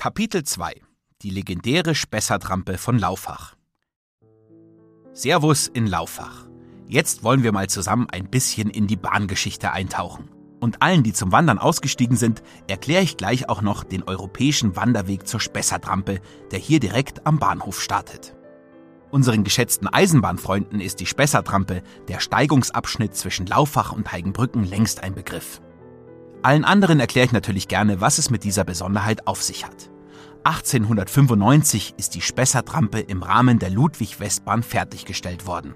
Kapitel 2 Die legendäre Spessartrampe von Laufach Servus in Laufach. Jetzt wollen wir mal zusammen ein bisschen in die Bahngeschichte eintauchen. Und allen, die zum Wandern ausgestiegen sind, erkläre ich gleich auch noch den europäischen Wanderweg zur Spessartrampe, der hier direkt am Bahnhof startet. Unseren geschätzten Eisenbahnfreunden ist die Spessartrampe, der Steigungsabschnitt zwischen Laufach und Heigenbrücken, längst ein Begriff. Allen anderen erkläre ich natürlich gerne, was es mit dieser Besonderheit auf sich hat. 1895 ist die Spessartrampe im Rahmen der Ludwig-Westbahn fertiggestellt worden.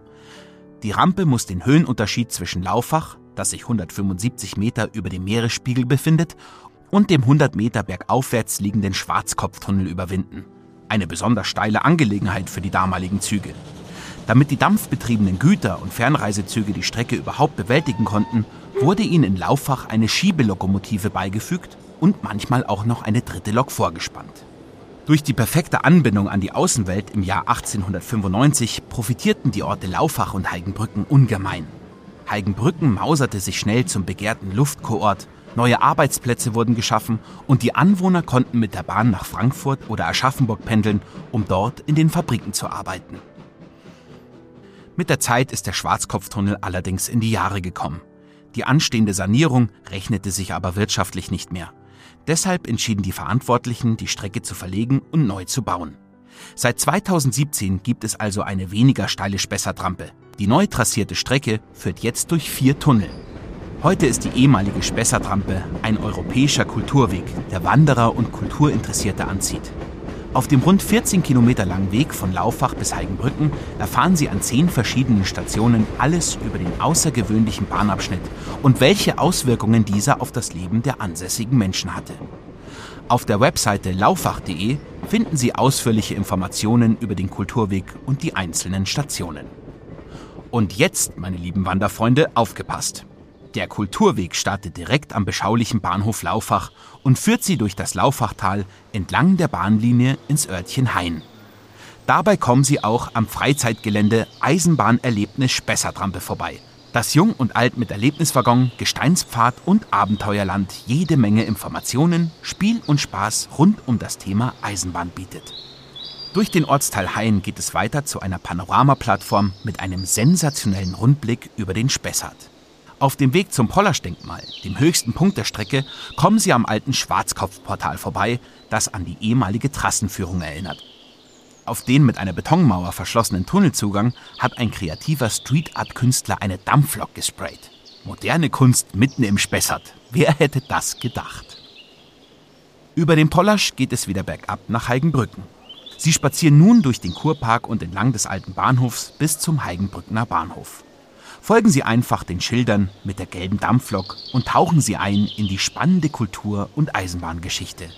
Die Rampe muss den Höhenunterschied zwischen Laufach, das sich 175 Meter über dem Meeresspiegel befindet, und dem 100 Meter bergaufwärts liegenden Schwarzkopftunnel überwinden. Eine besonders steile Angelegenheit für die damaligen Züge. Damit die dampfbetriebenen Güter- und Fernreisezüge die Strecke überhaupt bewältigen konnten, wurde ihnen in Lauffach eine Schiebelokomotive beigefügt und manchmal auch noch eine dritte Lok vorgespannt. Durch die perfekte Anbindung an die Außenwelt im Jahr 1895 profitierten die Orte Laufach und Heigenbrücken ungemein. Heigenbrücken mauserte sich schnell zum begehrten Luftkoort, neue Arbeitsplätze wurden geschaffen und die Anwohner konnten mit der Bahn nach Frankfurt oder Aschaffenburg pendeln, um dort in den Fabriken zu arbeiten. Mit der Zeit ist der Schwarzkopftunnel allerdings in die Jahre gekommen. Die anstehende Sanierung rechnete sich aber wirtschaftlich nicht mehr. Deshalb entschieden die Verantwortlichen, die Strecke zu verlegen und neu zu bauen. Seit 2017 gibt es also eine weniger steile Spessartrampe. Die neu trassierte Strecke führt jetzt durch vier Tunnel. Heute ist die ehemalige Spessartrampe ein europäischer Kulturweg, der Wanderer und Kulturinteressierte anzieht. Auf dem rund 14 Kilometer langen Weg von Laufach bis Heigenbrücken erfahren Sie an zehn verschiedenen Stationen alles über den außergewöhnlichen Bahnabschnitt und welche Auswirkungen dieser auf das Leben der ansässigen Menschen hatte. Auf der Webseite laufach.de finden Sie ausführliche Informationen über den Kulturweg und die einzelnen Stationen. Und jetzt, meine lieben Wanderfreunde, aufgepasst! Der Kulturweg startet direkt am beschaulichen Bahnhof Laufach und führt sie durch das Laufachtal entlang der Bahnlinie ins Örtchen Hain. Dabei kommen sie auch am Freizeitgelände Eisenbahnerlebnis Spessartrampe vorbei, das Jung und Alt mit Erlebniswaggon, Gesteinspfad und Abenteuerland jede Menge Informationen, Spiel und Spaß rund um das Thema Eisenbahn bietet. Durch den Ortsteil Hain geht es weiter zu einer Panoramaplattform mit einem sensationellen Rundblick über den Spessart. Auf dem Weg zum Pollersch-Denkmal, dem höchsten Punkt der Strecke, kommen Sie am alten Schwarzkopfportal vorbei, das an die ehemalige Trassenführung erinnert. Auf den mit einer Betonmauer verschlossenen Tunnelzugang hat ein kreativer Street-Art-Künstler eine Dampflok gesprayt. Moderne Kunst mitten im Spessart. Wer hätte das gedacht? Über den Pollasch geht es wieder bergab nach Heigenbrücken. Sie spazieren nun durch den Kurpark und entlang des alten Bahnhofs bis zum Heigenbrückner Bahnhof. Folgen Sie einfach den Schildern mit der gelben Dampflok und tauchen Sie ein in die spannende Kultur- und Eisenbahngeschichte.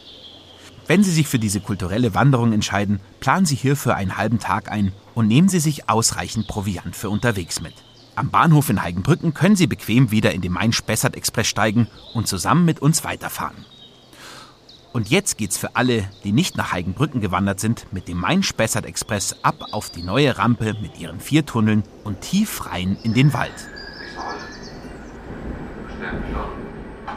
Wenn Sie sich für diese kulturelle Wanderung entscheiden, planen Sie hierfür einen halben Tag ein und nehmen Sie sich ausreichend Proviant für unterwegs mit. Am Bahnhof in Heigenbrücken können Sie bequem wieder in den Main-Spessart-Express steigen und zusammen mit uns weiterfahren. Und jetzt geht's für alle, die nicht nach Heigenbrücken gewandert sind, mit dem Main-Spessart-Express ab auf die neue Rampe mit ihren vier Tunneln und tief rein in den Wald.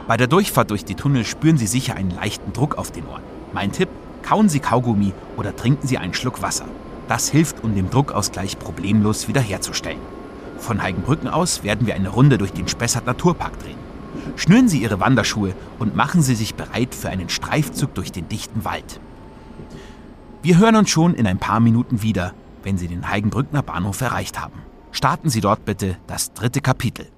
Bei der Durchfahrt durch die Tunnel spüren Sie sicher einen leichten Druck auf den Ohren. Mein Tipp, kauen Sie Kaugummi oder trinken Sie einen Schluck Wasser. Das hilft, um den Druckausgleich problemlos wiederherzustellen. Von Heigenbrücken aus werden wir eine Runde durch den Spessart Naturpark drehen. Schnüren Sie Ihre Wanderschuhe und machen Sie sich bereit für einen Streifzug durch den dichten Wald. Wir hören uns schon in ein paar Minuten wieder, wenn Sie den Heigenbrückner Bahnhof erreicht haben. Starten Sie dort bitte das dritte Kapitel.